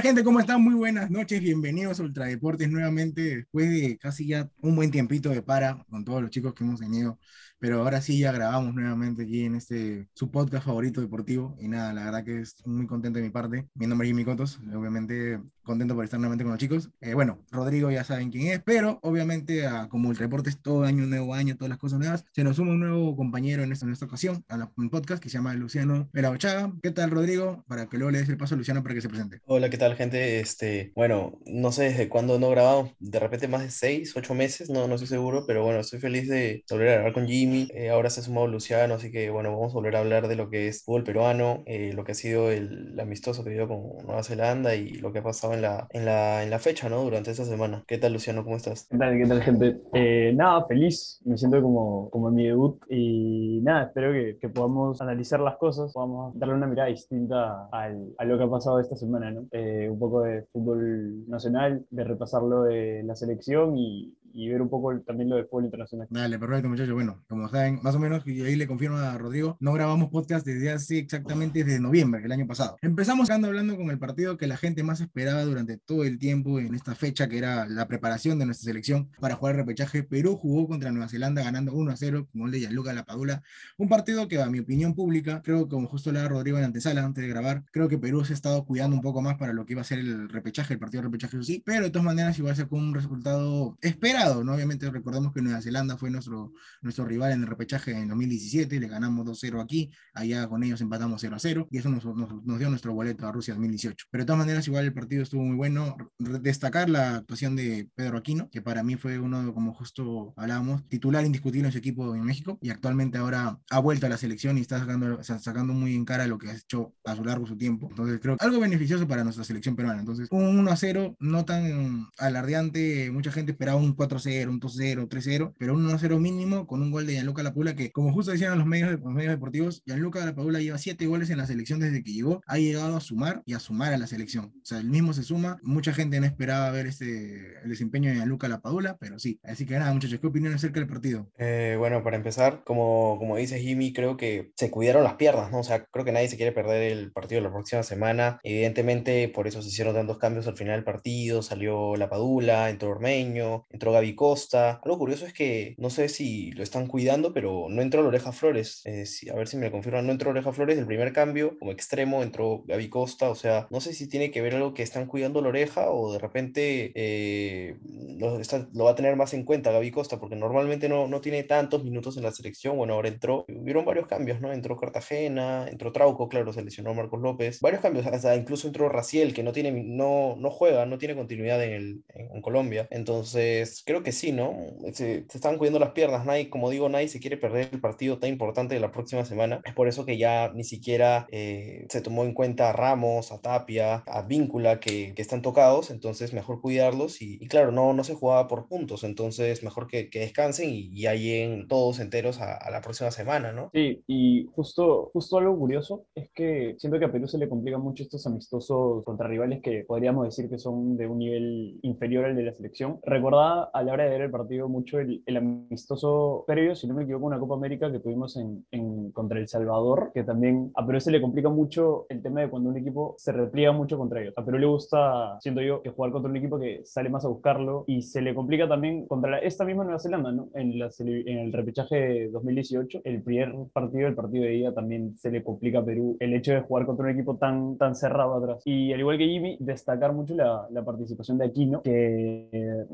¿Qué tal, gente? ¿Cómo están? Muy buenas noches. Bienvenidos a Ultra Deportes nuevamente después de casi ya un buen tiempito de para con todos los chicos que hemos tenido pero ahora sí ya grabamos nuevamente aquí en este, su podcast favorito deportivo, y nada, la verdad que es muy contento de mi parte. Mi nombre es Jimmy Cotos, obviamente contento por estar nuevamente con los chicos. Eh, bueno, Rodrigo ya saben quién es, pero obviamente a, como el reporte es todo año, nuevo año, todas las cosas nuevas, se nos suma un nuevo compañero en esta, en esta ocasión, a la, un podcast que se llama Luciano Pelaochaga. ¿Qué tal, Rodrigo? Para que luego le des el paso a Luciano para que se presente. Hola, ¿qué tal, gente? Este, bueno, no sé desde cuándo no grabamos, de repente más de seis, ocho meses, no, no estoy seguro, pero bueno, estoy feliz de volver a grabar con Jimmy eh, ahora se ha sumado Luciano, así que bueno, vamos a volver a hablar de lo que es fútbol peruano, eh, lo que ha sido el, amistoso que dio con Nueva Zelanda y lo que ha pasado en la, en la, en la fecha, ¿no? Durante esta semana. ¿Qué tal, Luciano? ¿Cómo estás? ¿Qué tal, qué tal, gente? Eh, nada, feliz. Me siento como, como en mi debut y nada, espero que, que podamos analizar las cosas, podamos darle una mirada distinta al, a lo que ha pasado esta semana, ¿no? un poco de fútbol nacional, de repasarlo de la selección y, y ver un poco también lo del fútbol internacional. Dale, perfecto, muchachos. Bueno, como saben, más o menos, y ahí le confirmo a Rodrigo, no grabamos podcast desde hace exactamente desde noviembre del año pasado. Empezamos hablando con el partido que la gente más esperaba durante todo el tiempo en esta fecha, que era la preparación de nuestra selección para jugar el repechaje. Perú jugó contra Nueva Zelanda ganando 1 a 0 con gol de Gianluca Lapadula. Un partido que, a mi opinión pública, creo que como justo le da Rodrigo en antesala antes de grabar, creo que Perú se ha estado cuidando un poco más para lo que iba a ser el repechaje, el partido de repechaje, sí, pero de todas maneras igual con un resultado ¿no? Obviamente recordemos que Nueva Zelanda fue nuestro, nuestro rival en el repechaje en 2017, le ganamos 2-0 aquí, allá con ellos empatamos 0-0 y eso nos, nos, dio nuestro boleto a Rusia 2018. Pero de todas maneras igual el partido estuvo muy bueno. Destacar la actuación de Pedro Aquino, que para mí fue uno, como justo hablábamos, titular indiscutible en su equipo en México y actualmente ahora ha vuelto a la selección y está sacando, sacando muy en cara lo que ha hecho a su largo su tiempo. Entonces creo que algo beneficioso para nuestra selección peruana. Entonces un 1-0 no tan alardeante, mucha gente esperaba un 4 4-0, un 2-0, 3-0, pero un 1-0 mínimo con un gol de Gianluca Lapadula que, como justo decían los medios, los medios deportivos, Gianluca Lapadula lleva 7 goles en la selección desde que llegó, ha llegado a sumar y a sumar a la selección. O sea, el mismo se suma, mucha gente no esperaba ver este, desempeño de Gianluca Lapadula, pero sí. Así que nada, muchachos, ¿qué opinión acerca del partido? Eh, bueno, para empezar, como, como dice Jimmy, creo que se cuidaron las piernas, ¿no? O sea, creo que nadie se quiere perder el partido la próxima semana. Evidentemente, por eso se hicieron tantos cambios al final del partido, salió Lapadula, entró Ormeño, entró Gaby Costa. Algo curioso es que no sé si lo están cuidando, pero no entró Loreja Flores. Eh, a ver si me lo confirman, no entró Loreja Flores. El primer cambio, como extremo, entró Gaby Costa. O sea, no sé si tiene que ver algo que están cuidando Loreja o de repente eh, lo, va a tener más en cuenta Gaby Costa, porque normalmente no, no tiene tantos minutos en la selección. Bueno, ahora entró. Hubieron varios cambios, ¿no? Entró Cartagena, entró Trauco, claro, se lesionó Marcos López. Varios cambios, hasta incluso entró Raciel, que no, tiene, no, no juega, no tiene continuidad en, en Colombia. Entonces, creo que sí, ¿no? Se, están cuidando las piernas, nadie, como digo, nadie se quiere perder el partido tan importante de la próxima semana. Es por eso que ya ni siquiera eh, se tomó en cuenta a Ramos, a Tapia, a Víncula, que, que están tocados, entonces mejor cuidarlos y, claro, no, no se jugaba por puntos, entonces mejor que, que descansen y, y lleguen todos enteros a, a, la próxima semana, ¿no? Sí, y justo, justo algo curioso es que siento que a Perú se le complica mucho estos amistosos contra rivales que podríamos decir que son de un nivel inferior al de la selección. Recordaba a la hora de ver el partido mucho el, amistoso previo, si no me equivoco, una Copa América que tuvimos en, en, contra El Salvador, que también a Perú se le complica mucho el tema de cuando un equipo se repliega mucho contra ellos. A Perú le gusta, siento yo, que jugar contra un equipo que sale más a buscarlo y se le complica también contra la, esta misma Nueva Zelanda, ¿no? En, la, en el repechaje 2018, el primer partido, el partido de ida, también se le complica a Perú el hecho de jugar contra un equipo tan, tan cerrado atrás. Y al igual que Jimmy, destacar mucho la, la participación de Aquino, que eh,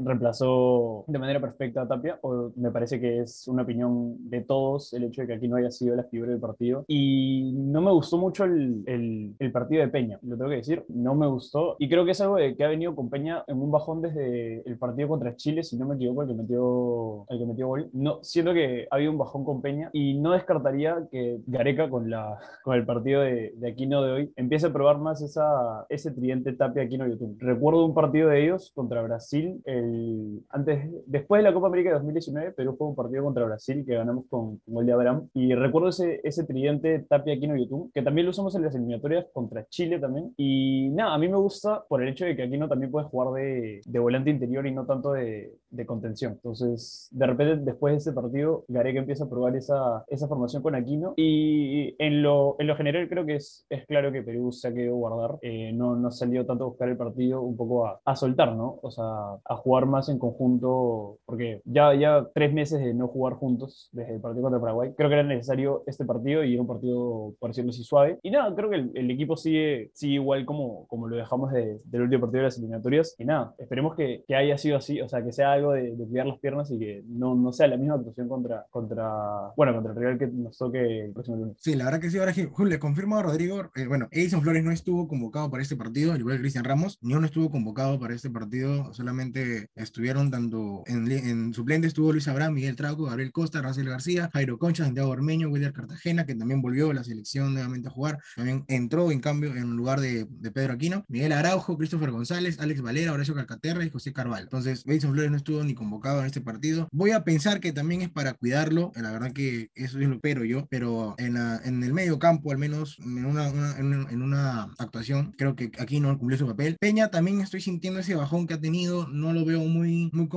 de manera perfecta a Tapia, o me parece que es una opinión de todos el hecho de que aquí no haya sido la figura del partido. Y no me gustó mucho el, el, el, partido de Peña, lo tengo que decir, no me gustó. Y creo que es algo de que ha venido con Peña en un bajón desde el partido contra Chile, si no me equivoco, el que metió, el que metió gol. No, siento que ha habido un bajón con Peña y no descartaría que Gareca con, la, con el partido de, de Aquino de hoy empiece a probar más esa, ese tridente Tapia Aquino YouTube. Recuerdo un partido de ellos contra Brasil, el, antes, después de la Copa América de 2019, Perú fue un partido contra Brasil que ganamos con, con gol de Abraham. Y recuerdo ese, ese tridente Tapia Aquino YouTube, que también lo usamos en las eliminatorias contra Chile también. Y nada, a mí me gusta por el hecho de que Aquino también puede jugar de, de volante interior y no tanto de, de contención. Entonces, de repente, después de ese partido, Gareca empieza a probar esa, esa formación con Aquino. Y en lo, en lo general, creo que es, es claro que Perú se ha querido guardar. Eh, no, no ha salido tanto a buscar el partido, un poco a, a, soltar, ¿no? O sea, a jugar más en conjunto, porque ya, ya tres meses de no jugar juntos desde el partido contra Paraguay, creo que era necesario este partido y era un partido, por decirlo así, suave. Y nada, creo que el, el equipo sigue, sigue igual como, como lo dejamos de, del último partido de las eliminatorias. Y nada, esperemos que, que haya sido así, o sea, que sea algo de, de cuidar las piernas y que no, no sea la misma actuación contra, contra, bueno, contra el rival que nos toque el próximo lunes. Sí, la verdad que sí, ahora Julio, le confirmo a Rodrigo, eh, bueno, Edison Flores no estuvo convocado para este partido, al igual que Cristian Ramos, ni uno estuvo convocado para este partido, solamente estuvieron tanto en, en suplente estuvo Luis Abraham, Miguel Trauco, Gabriel Costa, Racel García, Jairo Concha, Santiago Ormeño, William Cartagena, que también volvió a la selección nuevamente a jugar, también entró en cambio en lugar de, Pedro Aquino, Miguel Araujo, Christopher González, Alex Valera, Horacio Calcaterra y José Carvalho. Entonces, Edison Flores no estuvo ni convocado en este partido. Voy a pensar que también es para cuidarlo, la verdad que eso es lo pero yo, pero en, la, en el medio campo, al menos en una, una, en, en una actuación, creo que aquí no cumplió su papel. Peña también estoy sintiendo ese bajón que ha tenido, no lo veo muy, muy,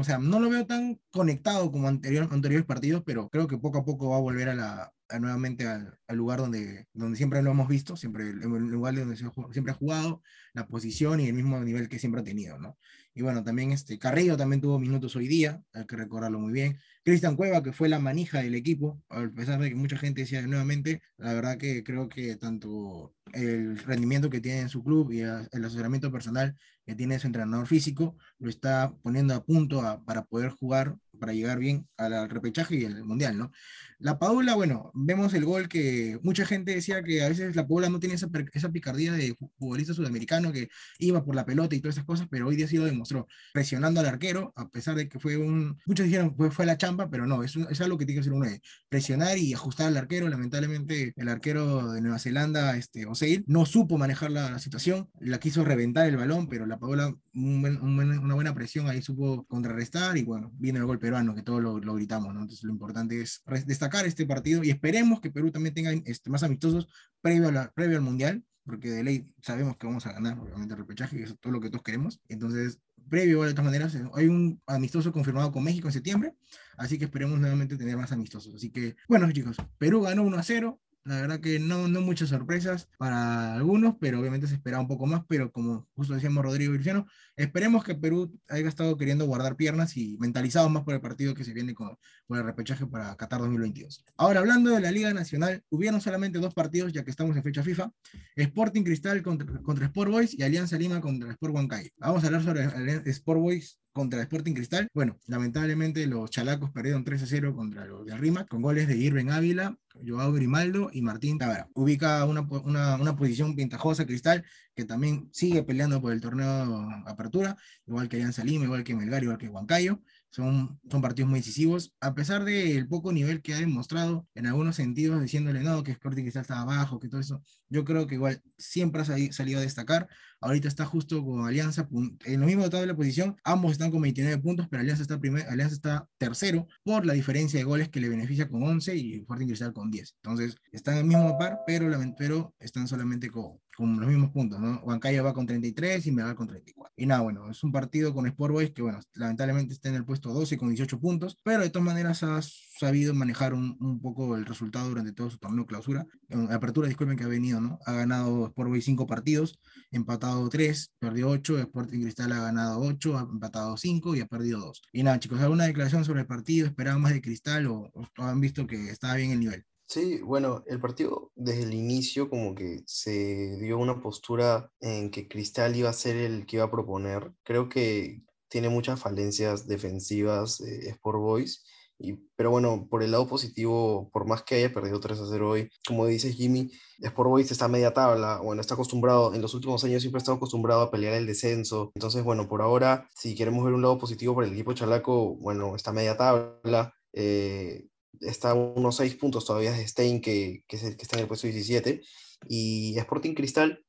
o sea, no lo veo tan conectado como anterior, anteriores partidos, pero creo que poco a poco va a volver a la, nuevamente al, al, lugar donde, donde siempre lo hemos visto, siempre el, el lugar donde se, siempre ha jugado, la posición y el mismo nivel que siempre ha tenido, ¿no? Y bueno, también este Carrillo también tuvo minutos hoy día, hay que recordarlo muy bien. Cristian Cueva, que fue la manija del equipo, a pesar de que mucha gente decía nuevamente, la verdad que creo que tanto el rendimiento que tiene en su club y el asesoramiento personal que tiene su entrenador físico, lo está poniendo a punto para poder jugar, para llegar bien al repechaje y al mundial, ¿no? La Paula, bueno, vemos el gol que mucha gente decía que a veces la Paula no tiene esa, esa picardía de futbolista sudamericano que iba por la pelota y todas esas cosas, pero hoy día sí lo demostró, presionando al arquero, a pesar de que fue un, muchos dijeron fue, fue la chamba, pero no, es, es algo que tiene que hacer uno de presionar y ajustar al arquero, lamentablemente el arquero de Nueva Zelanda, este, Oseil, no supo manejar la, situación, la quiso reventar el balón, pero la Paula un un una buena presión ahí supo contrarrestar y bueno, viene el gol peruano, que todos lo, lo gritamos, ¿no? Entonces lo importante es destacar este partido y esperemos que Perú también tenga este, más amistosos previo, a la, previo al Mundial, porque de ley sabemos que vamos a ganar, obviamente, el repechaje, eso es todo lo que todos queremos. Entonces, previo, de todas maneras, hay un amistoso confirmado con México en septiembre, así que esperemos nuevamente tener más amistosos. Así que, bueno, chicos, Perú ganó 1 a 0, la verdad que no, no muchas sorpresas para algunos, pero obviamente se esperaba un poco más, pero como justo decíamos Rodrigo y Luciano, esperemos que Perú haya estado queriendo guardar piernas y mentalizado más por el partido que se viene con, con el repechaje para Qatar 2022. Ahora, hablando de la Liga Nacional, hubieron solamente dos partidos, ya que estamos en fecha FIFA, Sporting Cristal contra, contra Sport Boys y Alianza Lima contra Sport Huancayo. Vamos a hablar sobre Sport Boys contra Sporting Cristal. Bueno, lamentablemente los chalacos perdieron 3 a 0 contra los de Rima, con goles de Irving Ávila, Joao Grimaldo y Martín Tavara. Ubica una, una, una, posición ventajosa Cristal, que también sigue peleando por el torneo Apertura, igual que Alianza Lima, igual que Melgar, igual que Huancayo. Son, son partidos muy decisivos, a pesar del poco nivel que ha demostrado en algunos sentidos, diciéndole no, que Sporting Cristal está abajo, que todo eso. Yo creo que igual siempre ha salido a destacar. Ahorita está justo con Alianza en lo mismo de la posición. Ambos están con 29 puntos, pero Alianza está, primer, Alianza está tercero por la diferencia de goles que le beneficia con 11 y Sporting Cristal con 10. Entonces están en el mismo par, pero, pero están solamente con, con los mismos puntos, ¿no? Huancayo va con 33 y Melgar con 34. Y nada, bueno, es un partido con Sport Boys que, bueno, lamentablemente está en el puesto 12 con 18 puntos, pero de todas maneras ha sabido manejar un, un poco el resultado durante todo su torneo clausura. En apertura, disculpen que ha venido, ¿no? Ha ganado Sport Boys 5 partidos, empatado 3, perdió 8, Sporting Cristal ha ganado 8, ha empatado 5 y ha perdido 2. Y nada, chicos, ¿alguna declaración sobre el partido? ¿Esperaban más de Cristal o, o han visto que estaba bien el nivel? Sí, bueno, el partido desde el inicio como que se dio una postura en que Cristal iba a ser el que iba a proponer. Creo que tiene muchas falencias defensivas eh, Sport Boys, y, pero bueno, por el lado positivo, por más que haya perdido 3 a 0 hoy, como dice Jimmy, Sport Boys está a media tabla, bueno, está acostumbrado, en los últimos años siempre ha estado acostumbrado a pelear el descenso. Entonces, bueno, por ahora, si queremos ver un lado positivo para el equipo chalaco, bueno, está a media tabla. Eh, está a unos 6 puntos todavía de Stein, que, que, es el que está en el puesto 17. Y Sporting Cristal,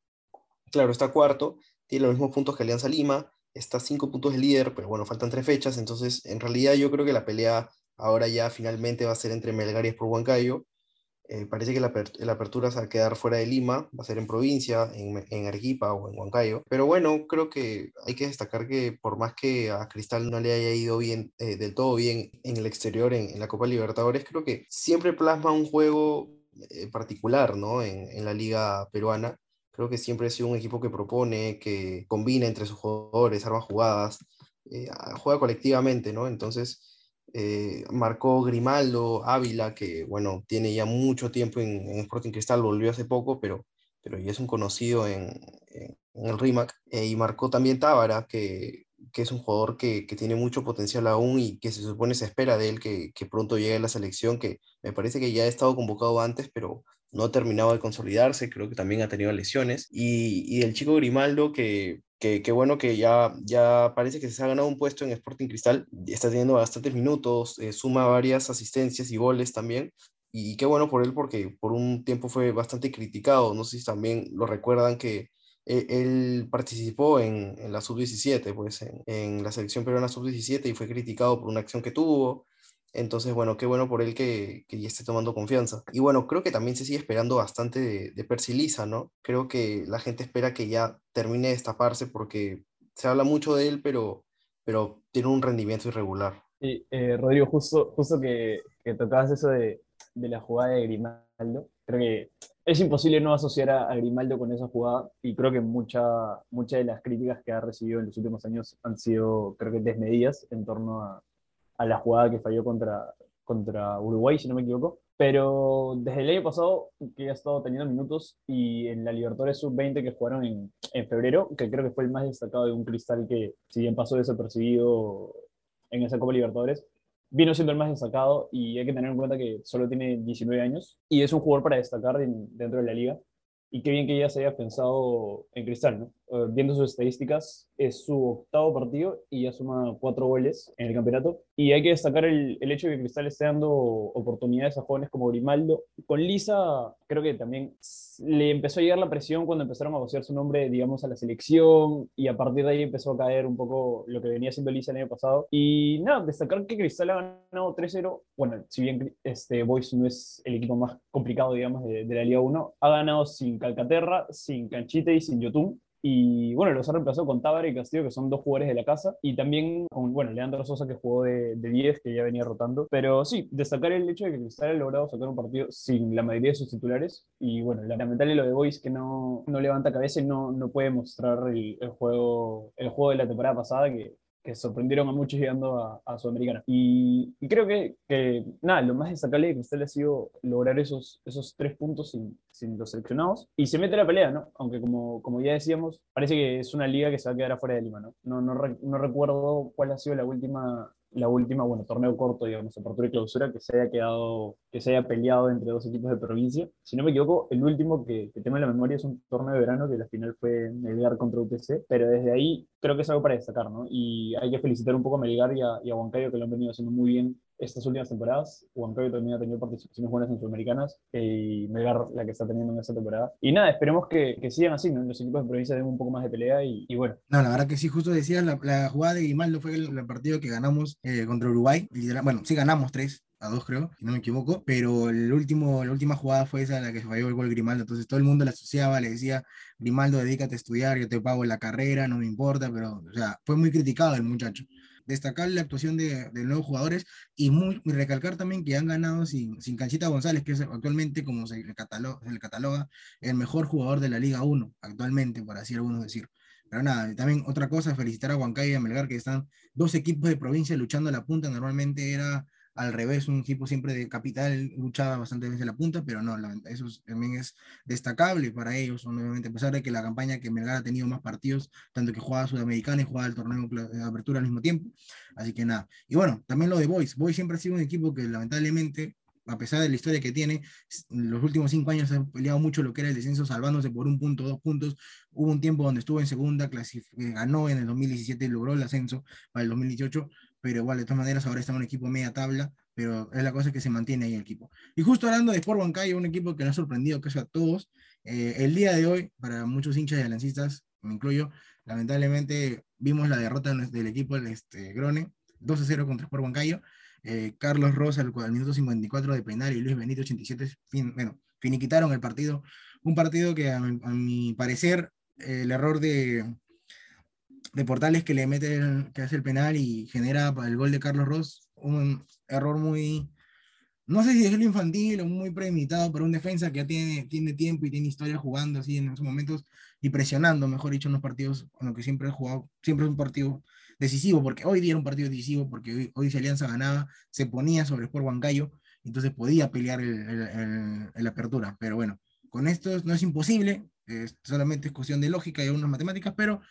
claro, está cuarto, tiene los mismos puntos que Alianza Lima, está a 5 puntos de líder, pero bueno, faltan 3 fechas. Entonces, en realidad, yo creo que la pelea ahora ya finalmente va a ser entre Melgar y Sport Huancayo. Eh, parece que la, apertura se va a quedar fuera de Lima, va a ser en provincia, en, en, Arequipa o en Huancayo. Pero bueno, creo que hay que destacar que por más que a Cristal no le haya ido bien, eh, del todo bien en el exterior, en, la Copa Libertadores, creo que siempre plasma un juego eh, particular, ¿no? En, en la liga peruana. Creo que siempre ha sido un equipo que propone, que combina entre sus jugadores, arma jugadas, juega colectivamente, ¿no? Entonces, eh, marcó Grimaldo, Ávila, que bueno, tiene ya mucho tiempo en, Sporting Cristal, volvió hace poco, pero, pero ya es un conocido en, el RIMAC, eh, y marcó también Tábara, que, que es un jugador que, que, tiene mucho potencial aún y que se supone se espera de él que, que, pronto llegue a la selección, que me parece que ya ha estado convocado antes, pero no ha terminado de consolidarse, creo que también ha tenido lesiones, y, y el chico Grimaldo que que, bueno que ya, ya parece que se ha ganado un puesto en Sporting Cristal, está teniendo bastantes minutos, eh, suma varias asistencias y goles también, y qué bueno por él porque por un tiempo fue bastante criticado, no sé si también lo recuerdan que e, él, participó en, en la sub-17, pues en, en, la selección peruana sub-17 y fue criticado por una acción que tuvo, entonces, bueno, qué bueno por él que, que, ya esté tomando confianza. Y bueno, creo que también se sigue esperando bastante de, de Persilisa, ¿no? Creo que la gente espera que ya termine de destaparse porque se habla mucho de él, pero, pero tiene un rendimiento irregular. Sí, eh, Rodrigo, justo, justo que, que tocabas eso de, de, la jugada de Grimaldo, creo que es imposible no asociar a, Grimaldo con esa jugada y creo que muchas mucha de las críticas que ha recibido en los últimos años han sido, creo que, desmedidas en torno a, a la jugada que falló contra, contra Uruguay, si no me equivoco. Pero desde el año pasado, que ha estado teniendo minutos, y en la Libertadores Sub-20 que jugaron en, en, febrero, que creo que fue el más destacado de un cristal que, si bien pasó desapercibido en esa Copa Libertadores, vino siendo el más destacado y hay que tener en cuenta que solo tiene 19 años y es un jugador para destacar dentro de la liga. Y qué bien que ya se haya pensado en Cristal, ¿no? Eh, viendo sus estadísticas, es su octavo partido y ya suma cuatro goles en el campeonato. Y hay que destacar el, el, hecho de que Cristal esté dando oportunidades a jóvenes como Grimaldo. Con Lisa, creo que también le empezó a llegar la presión cuando empezaron a asociar su nombre, digamos, a la selección. Y a partir de ahí empezó a caer un poco lo que venía haciendo Lisa el año pasado. Y nada, destacar que Cristal ha ganado 3-0. Bueno, si bien este Boys no es el equipo más complicado, digamos, de, de la Liga 1, ha ganado sin Calcaterra, sin Canchite y sin Yotun y bueno, los ha reemplazado con Tábara y Castillo, que son dos jugadores de la casa. Y también con, bueno, Leandro Sosa, que jugó de, de 10, que ya venía rotando. Pero sí, destacar el hecho de que Cristal ha logrado sacar un partido sin la mayoría de sus titulares. Y bueno, lamentable lo de Boys, que no, no levanta cabeza y no, no puede mostrar el, el, juego, el juego de la temporada pasada, que que sorprendieron a muchos llegando a, Sudamericana. Y, creo que, nada, lo más destacable de Cristal ha sido lograr esos, esos tres puntos sin, sin los seleccionados y se mete la pelea, ¿no? Aunque como, como ya decíamos, parece que es una liga que se va a quedar afuera de Lima. No, no, no recuerdo cuál ha sido la última la última, bueno, torneo corto, digamos, apertura y clausura, que se haya quedado, que se haya peleado entre dos equipos de provincia. Si no me equivoco, el último que, tengo en la memoria es un torneo de verano que la final fue Melgar contra UTC, pero desde ahí creo que es algo para destacar, ¿no? Y hay que felicitar un poco a Melgar y a Huancayo, que lo han venido haciendo muy bien estas últimas temporadas. Huancayo también ha tenido participaciones buenas en Sudamericanas y Melgar la que está teniendo en esta temporada. Y nada, esperemos que, que sigan así, ¿no? Los equipos de provincia den un poco más de pelea y, y bueno. No, la verdad que sí, justo decías, la, la jugada de Grimaldo fue el, el, partido que ganamos eh, contra Uruguay. Bueno, sí ganamos tres, a dos creo, si no me equivoco, pero el último, la última jugada fue esa la que falló el gol Grimaldo, entonces todo el mundo la asociaba, le decía, Grimaldo, dedícate a estudiar, yo te pago la carrera, no me importa, pero, o sea, fue muy criticado el muchacho destacar la actuación de, de nuevos jugadores y, muy, recalcar también que han ganado sin, sin Canchita González, que es actualmente, como se le, cataloga, se le cataloga, el mejor jugador de la Liga 1, actualmente, por así algunos decir. Pero nada, también otra cosa, felicitar a Huancayo y a Melgar, que están dos equipos de provincia luchando a la punta, normalmente era al revés, un equipo siempre de capital luchaba bastante veces en la punta, pero no, eso también es destacable para ellos, obviamente, a pesar de que la campaña que Melgar ha tenido más partidos, tanto que jugaba Sudamericana y jugaba el torneo de apertura al mismo tiempo, así que nada. Y bueno, también lo de Boys, Boys siempre ha sido un equipo que lamentablemente a pesar de la historia que tiene, en los últimos cinco años ha peleado mucho lo que era el descenso, salvándose por un punto, dos puntos. Hubo un tiempo donde estuvo en segunda, ganó en el 2017 y logró el ascenso para el 2018, pero igual, de todas maneras, ahora está un equipo media tabla, pero es la cosa que se mantiene ahí el equipo. Y justo hablando de Sport Huancayo, un equipo que nos ha sorprendido casi a todos, eh, el día de hoy, para muchos hinchas y alancistas, me incluyo, lamentablemente vimos la derrota del equipo, el este, Grone, 2 0 contra Sport Huancayo, eh, Carlos Rosa al, al, minuto 54 de penal y Luis Benito 87, fin, bueno, finiquitaron el partido. Un partido que a mi, parecer el error de, de Portales que le mete, el, que hace el penal y genera el gol de Carlos Ross, un error muy, no sé si es lo infantil o muy premeditado para un defensa que ya tiene, tiene tiempo y tiene historia jugando así en esos momentos y presionando, mejor dicho, en los partidos con los que siempre ha jugado, siempre es un partido decisivo, porque hoy día era un partido decisivo, porque hoy, hoy si Alianza ganaba, se ponía sobre Sport Huancayo, entonces podía pelear el, el, apertura, pero bueno, con esto no es imposible, solamente es cuestión de lógica y algunas matemáticas, pero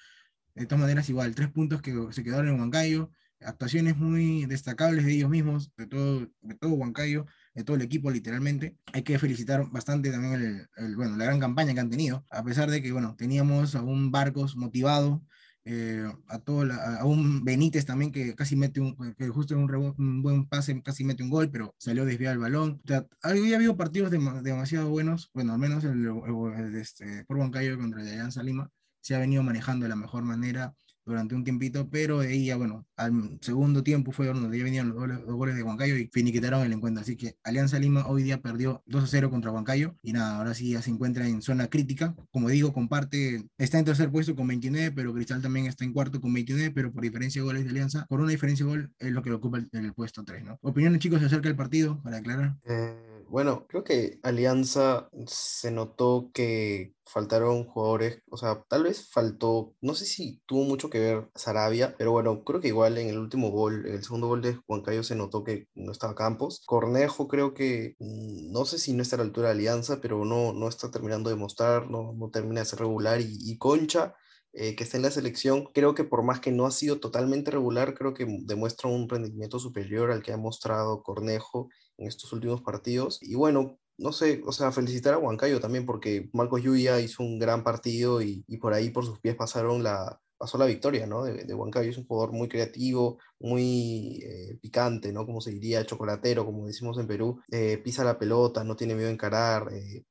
de todas maneras igual, tres puntos que se quedaron en Huancayo, actuaciones muy destacables de ellos mismos, de todo, de todo Huancayo, de todo el equipo literalmente. Hay que felicitar bastante también el, bueno, la gran campaña que han tenido, a pesar de que bueno, teníamos a un Barcos motivado, eh, a, todo a un Benítez también que casi mete un, que justo en un, un, buen pase casi mete un gol, pero salió desviado el balón. O sea, había habido partidos demasiado buenos, bueno, al menos el, este, por Huancayo contra el Alianza Lima se ha venido manejando de la mejor manera durante un tiempito, pero de ahí ya, bueno, al segundo tiempo fue donde ya venían los goles, goles de Huancayo y finiquitaron el encuentro. Así que Alianza Lima hoy día perdió 2 a 0 contra Huancayo y nada, ahora sí ya se encuentra en zona crítica. Como digo, comparte, está en tercer puesto con 29, pero Cristal también está en cuarto con 29, pero por diferencia de goles de Alianza, por una diferencia de gol es lo que ocupa el, el puesto 3, ¿no? Opiniones chicos acerca del partido, para aclarar. Eh bueno, creo que Alianza se notó que faltaron jugadores, o sea, tal vez faltó, no sé si tuvo mucho que ver Sarabia, pero bueno, creo que igual en el último gol, en el segundo gol de Juan Cayo se notó que no estaba Campos. Cornejo creo que, mm, no sé si no está a la altura de Alianza, pero no, no está terminando de mostrar, no, no termina de ser regular y, Concha. Eh, que está en la selección, creo que por más que no ha sido totalmente regular, creo que demuestra un rendimiento superior al que ha mostrado Cornejo en estos últimos partidos. Y bueno, no sé, o sea, felicitar a Huancayo también porque Marcos Yuya hizo un gran partido y, por ahí por sus pies pasaron la, pasó la victoria, ¿no? De, de Huancayo es un jugador muy creativo, muy eh, picante, ¿no? Como se diría, chocolatero, como decimos en Perú. Eh, pisa la pelota, no tiene miedo a encarar, eh,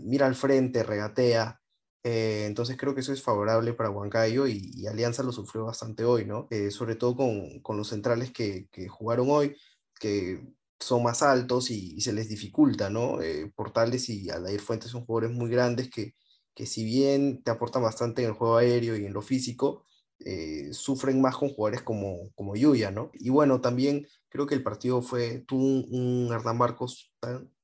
mira al frente, regatea. entonces creo que eso es favorable para Huancayo y, Alianza lo sufrió bastante hoy, ¿no? sobre todo con, con los centrales que, jugaron hoy, que son más altos y, se les dificulta, ¿no? Eh, Portales y Alair Fuentes son jugadores muy grandes que, que si bien te aportan bastante en el juego aéreo y en lo físico, eh, sufren más con jugadores como, como Yuya, ¿no? Y bueno, también creo que el partido fue, tuvo un, Hernán Marcos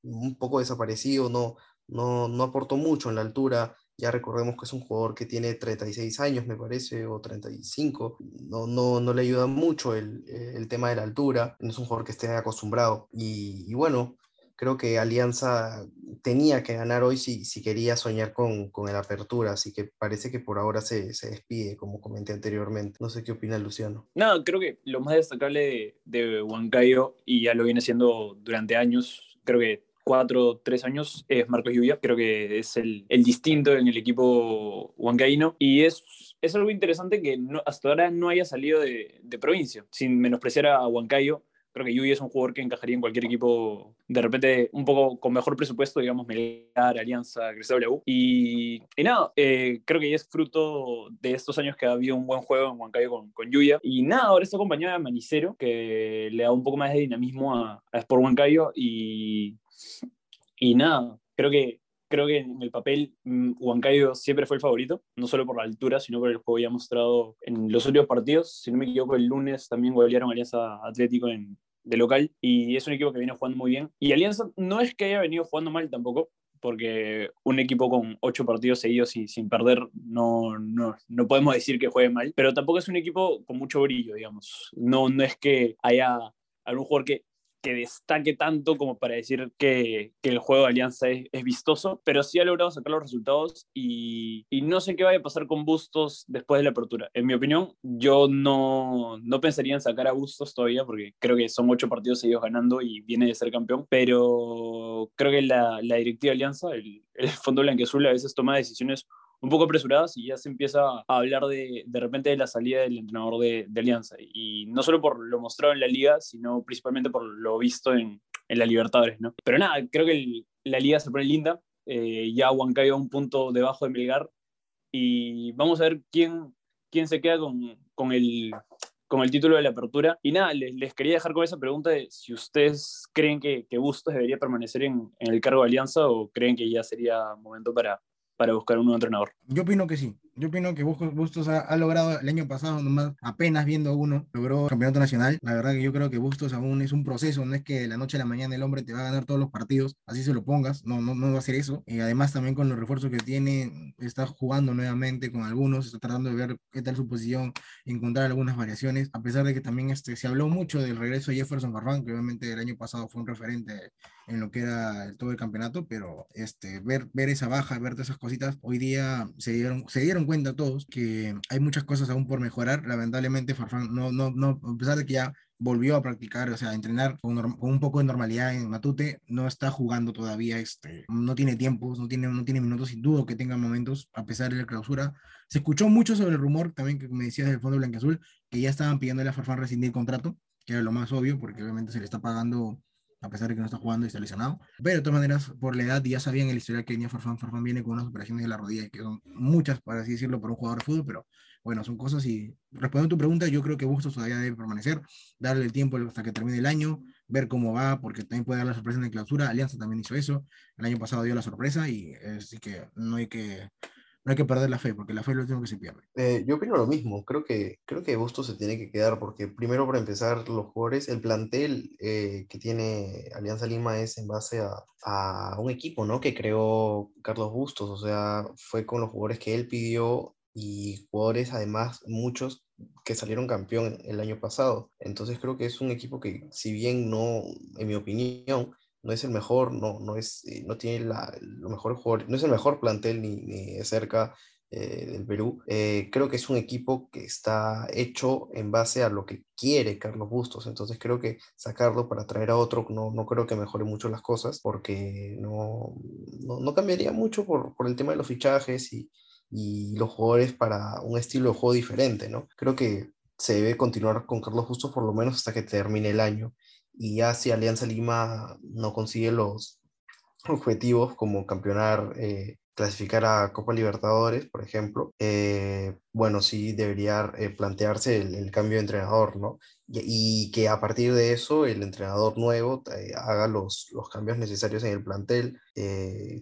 un poco desaparecido, no, no, no aportó mucho en la altura, ya recordemos que es un jugador que tiene 36 años, me parece, o 35. No, no, no le ayuda mucho el, el tema de la altura. No es un jugador que esté acostumbrado. Y, bueno, creo que Alianza tenía que ganar hoy si, si quería soñar con, con el apertura. Así que parece que por ahora se, se, despide, como comenté anteriormente. No sé qué opina Luciano. No, creo que lo más destacable de, de Huancayo, y ya lo viene siendo durante años, creo que cuatro, tres años es Marcos Lluvia. Creo que es el, el distinto en el equipo huancaíno y es, es algo interesante que no, hasta ahora no haya salido de, de, provincia, sin menospreciar a Huancayo. Creo que Lluvia es un jugador que encajaría en cualquier equipo, de repente un poco con mejor presupuesto, digamos, Melgar, Alianza, U. Y, y nada, eh, creo que ya es fruto de estos años que ha habido un buen juego en Huancayo con, con Lluvia. Y nada, ahora está acompañado de Manicero, que le da un poco más de dinamismo a, a Sport Huancayo y y nada, creo que, creo que en el papel mm, Huancayo siempre fue el favorito, no solo por la altura, sino por el juego ya mostrado en los últimos partidos. Si no me equivoco, el lunes también golearon Alianza Atlético en, de local y es un equipo que viene jugando muy bien. Y Alianza no es que haya venido jugando mal tampoco, porque un equipo con ocho partidos seguidos y sin perder no, no, no, podemos decir que juegue mal, pero tampoco es un equipo con mucho brillo, digamos. No, no es que haya algún jugador que que destaque tanto como para decir que, el juego de Alianza es, vistoso, pero sí ha logrado sacar los resultados y, no sé qué vaya a pasar con Bustos después de la apertura. En mi opinión, yo no, no pensaría en sacar a Bustos todavía porque creo que son ocho partidos seguidos ganando y viene de ser campeón, pero creo que la, directiva de Alianza, el, Fondo Blanqueazul a veces toma decisiones un poco apresuradas y ya se empieza a hablar de, de repente de la salida del entrenador de, de, Alianza. Y no solo por lo mostrado en la liga, sino principalmente por lo visto en, en la Libertadores, ¿no? Pero nada, creo que el, la liga se pone linda. Eh, ya Huancayo un punto debajo de Melgar. Y vamos a ver quién, quién se queda con, con, el, con el título de la apertura. Y nada, les, les, quería dejar con esa pregunta de si ustedes creen que, que Bustos debería permanecer en, en, el cargo de Alianza o creen que ya sería momento para, para buscar un nuevo entrenador. Yo opino que sí. Yo opino que Bustos ha, ha, logrado el año pasado, nomás apenas viendo uno, logró campeonato nacional. La verdad que yo creo que Bustos aún es un proceso, no es que de la noche a la mañana el hombre te va a ganar todos los partidos, así se lo pongas, no, no, no va a ser eso. Y además también con los refuerzos que tiene, está jugando nuevamente con algunos, está tratando de ver qué tal su posición, encontrar algunas variaciones, a pesar de que también este, se habló mucho del regreso de Jefferson Farfán, que obviamente el año pasado fue un referente en lo que era todo el campeonato, pero este, ver, ver esa baja, ver todas esas cositas, hoy día se dieron, se dieron cuenta todos que hay muchas cosas aún por mejorar. Lamentablemente, Farfán, no, no, no, a pesar de que ya volvió a practicar, o sea, a entrenar con, con, un poco de normalidad en Matute, no está jugando todavía, este, no tiene tiempos, no tiene, no tiene minutos, sin duda que tenga momentos, a pesar de la clausura. Se escuchó mucho sobre el rumor también que me decías del Fondo Blanqueazul, que ya estaban pidiéndole a Farfán rescindir contrato, que era lo más obvio, porque obviamente se le está pagando a pesar de que no está jugando y está lesionado. Pero de todas maneras, por la edad, ya sabían el historial que venía Farfán. Farfán viene con unas operaciones de la rodilla, que son muchas, para así decirlo, para un jugador de fútbol, pero bueno, son cosas y respondiendo a tu pregunta, yo creo que Bustos todavía debe permanecer, darle el tiempo hasta que termine el año, ver cómo va, porque también puede dar la sorpresa en la clausura. Alianza también hizo eso, el año pasado dio la sorpresa y así que no hay que no hay que perder la fe, porque la fe es lo último que se pierde. Eh, yo opino lo mismo, creo que, creo que Bustos se tiene que quedar, porque primero para empezar, los jugadores, el plantel eh, que tiene Alianza Lima es en base a, a, un equipo, ¿no? Que creó Carlos Bustos, o sea, fue con los jugadores que él pidió y jugadores además, muchos que salieron campeón el año pasado. Entonces creo que es un equipo que, si bien no, en mi opinión, no es el mejor, no, no, es, eh, no tiene la, lo mejor jugador, no es el mejor plantel ni, ni cerca eh, del Perú. Eh, creo que es un equipo que está hecho en base a lo que quiere Carlos Bustos, entonces creo que sacarlo para traer a otro no, no creo que mejore mucho las cosas porque no, no, no cambiaría mucho por, por, el tema de los fichajes y, y los jugadores para un estilo de juego diferente, ¿no? Creo que se debe continuar con Carlos Bustos por lo menos hasta que termine el año y ya si Alianza Lima no consigue los objetivos como campeonar, eh, clasificar a Copa Libertadores, por ejemplo, eh, bueno, sí debería eh, plantearse el, el, cambio de entrenador, ¿no? Y, que a partir de eso el entrenador nuevo haga los, los cambios necesarios en el plantel,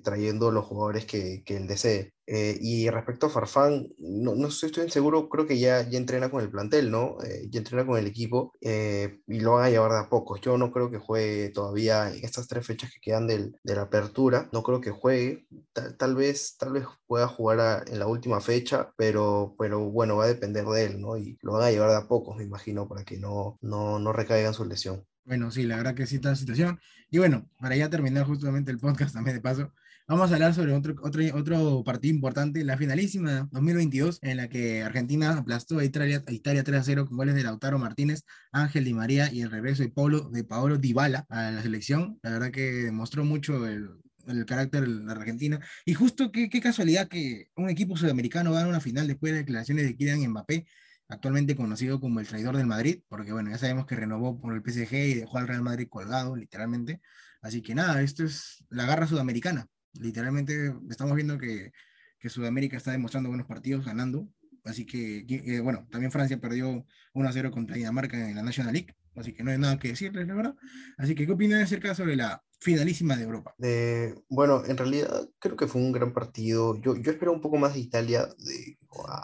trayendo los jugadores que, que él desee. Eh, y respecto a Farfán, no, no estoy, seguro, creo que ya, ya entrena con el plantel, ¿no? Eh, ya entrena con el equipo eh, y lo van a llevar de a poco. Yo no creo que juegue todavía en estas tres fechas que quedan del, de la apertura, no creo que juegue. Tal, tal vez, tal vez pueda jugar a, en la última fecha, pero, pero bueno, va a depender de él, ¿no? Y lo van a llevar de a poco, me imagino, para que no, no, no recaiga en su lesión. Bueno, sí, la verdad que sí está la situación. Y bueno, para ya terminar justamente el podcast también de paso, Vamos a hablar sobre otro, otro, otro partido importante, la finalísima 2022, en la que Argentina aplastó a Italia, a Italia 3 a 0 con goles de Lautaro Martínez, Ángel Di María y el regreso de Paulo, de Paolo Dybala a la selección. La verdad que demostró mucho el, el carácter de la Argentina. Y justo qué, qué casualidad que un equipo sudamericano gana una final después de declaraciones de Kylian Mbappé, actualmente conocido como el traidor del Madrid, porque bueno, ya sabemos que renovó por el PSG y dejó al Real Madrid colgado, literalmente. Así que nada, esto es la garra sudamericana. Literalmente estamos viendo que, que Sudamérica está demostrando buenos partidos, ganando. Así que, eh, bueno, también Francia perdió 1-0 contra Dinamarca en la National League. Así que no hay nada que decirles, la verdad. Así que, ¿qué opinan acerca sobre la finalísima de Europa? Eh, bueno, en realidad creo que fue un gran partido. Yo, yo espero un poco más de Italia, de,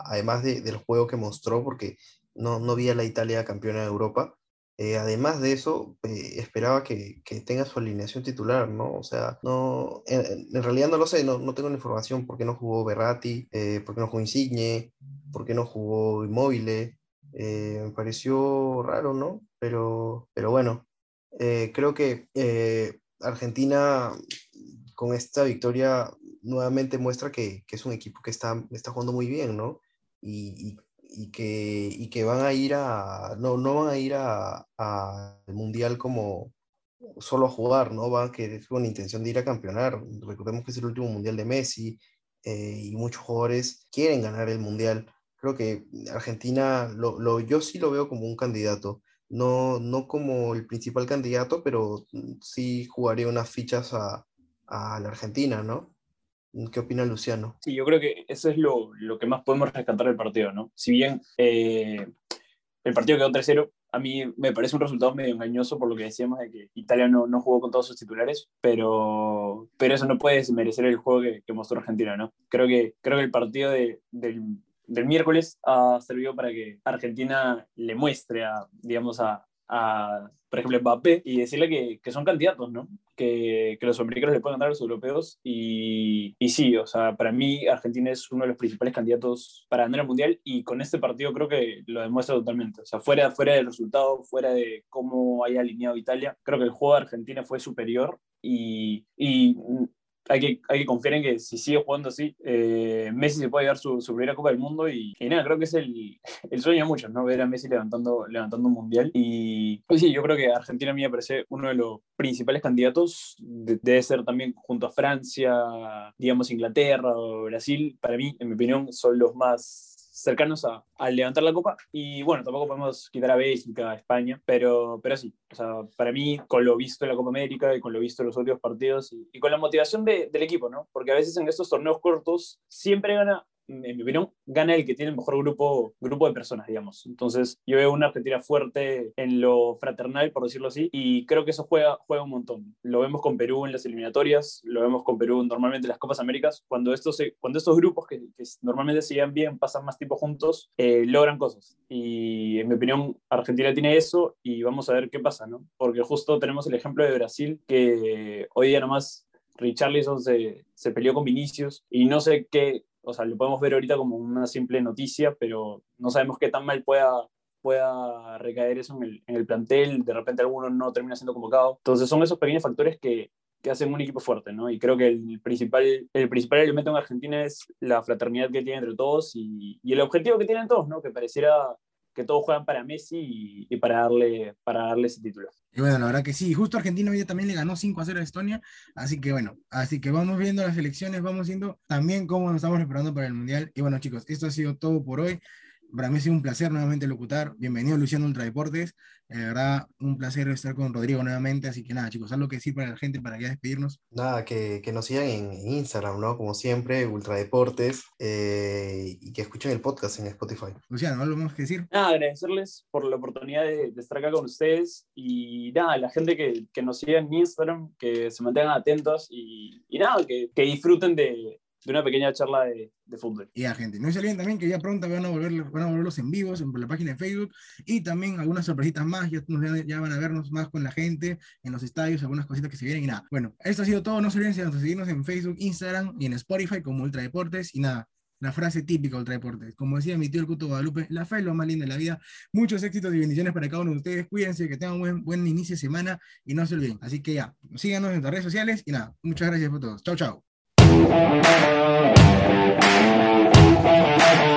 además de, del juego que mostró, porque no, no vi a la Italia campeona de Europa. Eh, además de eso, eh, esperaba que, que, tenga su alineación titular, ¿no? O sea, no, en, en realidad no lo sé, no, no, tengo la información por qué no jugó Berratti, eh, por qué no jugó Insigne, por qué no jugó Immobile. Eh, me pareció raro, ¿no? Pero, pero bueno, eh, creo que Argentina con esta victoria nuevamente muestra que, que, es un equipo que está, está jugando muy bien, ¿no? Y, y y que, y que van a ir a, no, no van a ir al Mundial como solo a jugar, ¿no? Van a querer con intención de ir a campeonar. Recordemos que es el último Mundial de Messi eh, y muchos jugadores quieren ganar el Mundial. Creo que Argentina, lo, lo, yo sí lo veo como un candidato. No, no como el principal candidato, pero sí jugaría unas fichas a, a la Argentina, ¿no? ¿Qué opina Luciano? Sí, yo creo que eso es lo, lo que más podemos rescatar del partido, ¿no? Si bien eh, el partido quedó 3-0. A mí me parece un resultado medio engañoso por lo que decíamos de que Italia no, no jugó con todos sus titulares, pero, pero eso no puede merecer el juego que, que mostró Argentina, ¿no? Creo que, creo que el partido de, del, del miércoles ha servido para que Argentina le muestre a, digamos, a, a, por ejemplo, Mbappé y decirle que, que son candidatos, ¿no? Que, que, los americanos le pueden dar a los europeos. Y, y, sí, o sea, para mí Argentina es uno de los principales candidatos para ganar el Mundial y con este partido creo que lo demuestra totalmente. O sea, fuera, fuera del resultado, fuera de cómo haya alineado Italia, creo que el juego de Argentina fue superior y hay que, hay que confiar en que si sigue jugando así, eh, Messi se puede llevar su, su, primera Copa del Mundo y, nada, creo que es el, el sueño de muchos, ¿no? Ver a Messi levantando, levantando un mundial. Y pues sí, yo creo que Argentina a mí me parece uno de los principales candidatos, de, debe ser también junto a Francia, digamos Inglaterra o Brasil, para mí, en mi opinión, son los más cercanos a, a, levantar la copa. Y bueno, tampoco podemos quitar a Bélgica, a España, pero, pero sí, o sea, para mí, con lo visto en la Copa América y con lo visto en los últimos partidos y, y con la motivación de, del equipo, ¿no? Porque a veces en estos torneos cortos siempre gana en mi opinión, gana el que tiene el mejor grupo, grupo de personas, digamos. Entonces, yo veo una Argentina fuerte en lo fraternal, por decirlo así, y creo que eso juega, juega un montón. Lo vemos con Perú en las eliminatorias, lo vemos con Perú normalmente en las Copas Américas. Cuando estos, cuando estos grupos que, que normalmente se llevan bien, pasan más tiempo juntos, eh, logran cosas. Y en mi opinión, Argentina tiene eso y vamos a ver qué pasa, ¿no? Porque justo tenemos el ejemplo de Brasil, que hoy día nomás Richarlison se, se peleó con Vinicius y no sé qué, o sea, lo podemos ver ahorita como una simple noticia, pero no sabemos qué tan mal pueda, pueda recaer eso en el, en el plantel, de repente alguno no termina siendo convocado. Entonces son esos pequeños factores que, que hacen un equipo fuerte, ¿no? Y creo que el principal, el principal elemento en Argentina es la fraternidad que tiene entre todos y, y el objetivo que tienen todos, ¿no? Que pareciera que todos juegan para Messi y, para, darle, para darle ese título. Y bueno, la verdad que sí, justo Argentina hoy también le ganó 5 a 0 a Estonia, así que bueno, así que vamos viendo las elecciones, vamos viendo también cómo nos estamos preparando para el Mundial. Y bueno chicos, esto ha sido todo por hoy. Para mí ha sido un placer nuevamente locutar. Bienvenido Luciano Ultradeportes. De verdad, un placer estar con Rodrigo nuevamente. Así que nada, chicos, algo que decir para la gente para ya despedirnos. Nada, que, que nos sigan en, en, Instagram, ¿no? Como siempre, Ultradeportes, eh, y que escuchen el podcast en Spotify. Luciano, ¿algo más que decir? Nada, agradecerles por la oportunidad de, de estar acá con ustedes. Y nada, la gente que, que, nos siga en Instagram, que se mantengan atentos y, y nada, que, que disfruten de, de una pequeña charla de, fútbol. Y a gente, no se olviden también que ya pronto van a volver, van a volver los en vivos en la página de Facebook y también algunas sorpresitas más, ya, ya, van a vernos más con la gente en los estadios, algunas cositas que se vienen y nada. Bueno, esto ha sido todo, no se olviden de seguirnos en Facebook, Instagram y en Spotify como Ultra Deportes y nada. La frase típica Ultra Deportes. Como decía mi tío el Cuto Guadalupe, la fe es lo más lindo de la vida. Muchos éxitos y bendiciones para cada uno de ustedes. Cuídense, que tengan un buen, buen inicio de semana y no se olviden. Así que ya, síganos en nuestras redes sociales y nada, muchas gracias por todos. Chao, chao. Thank you.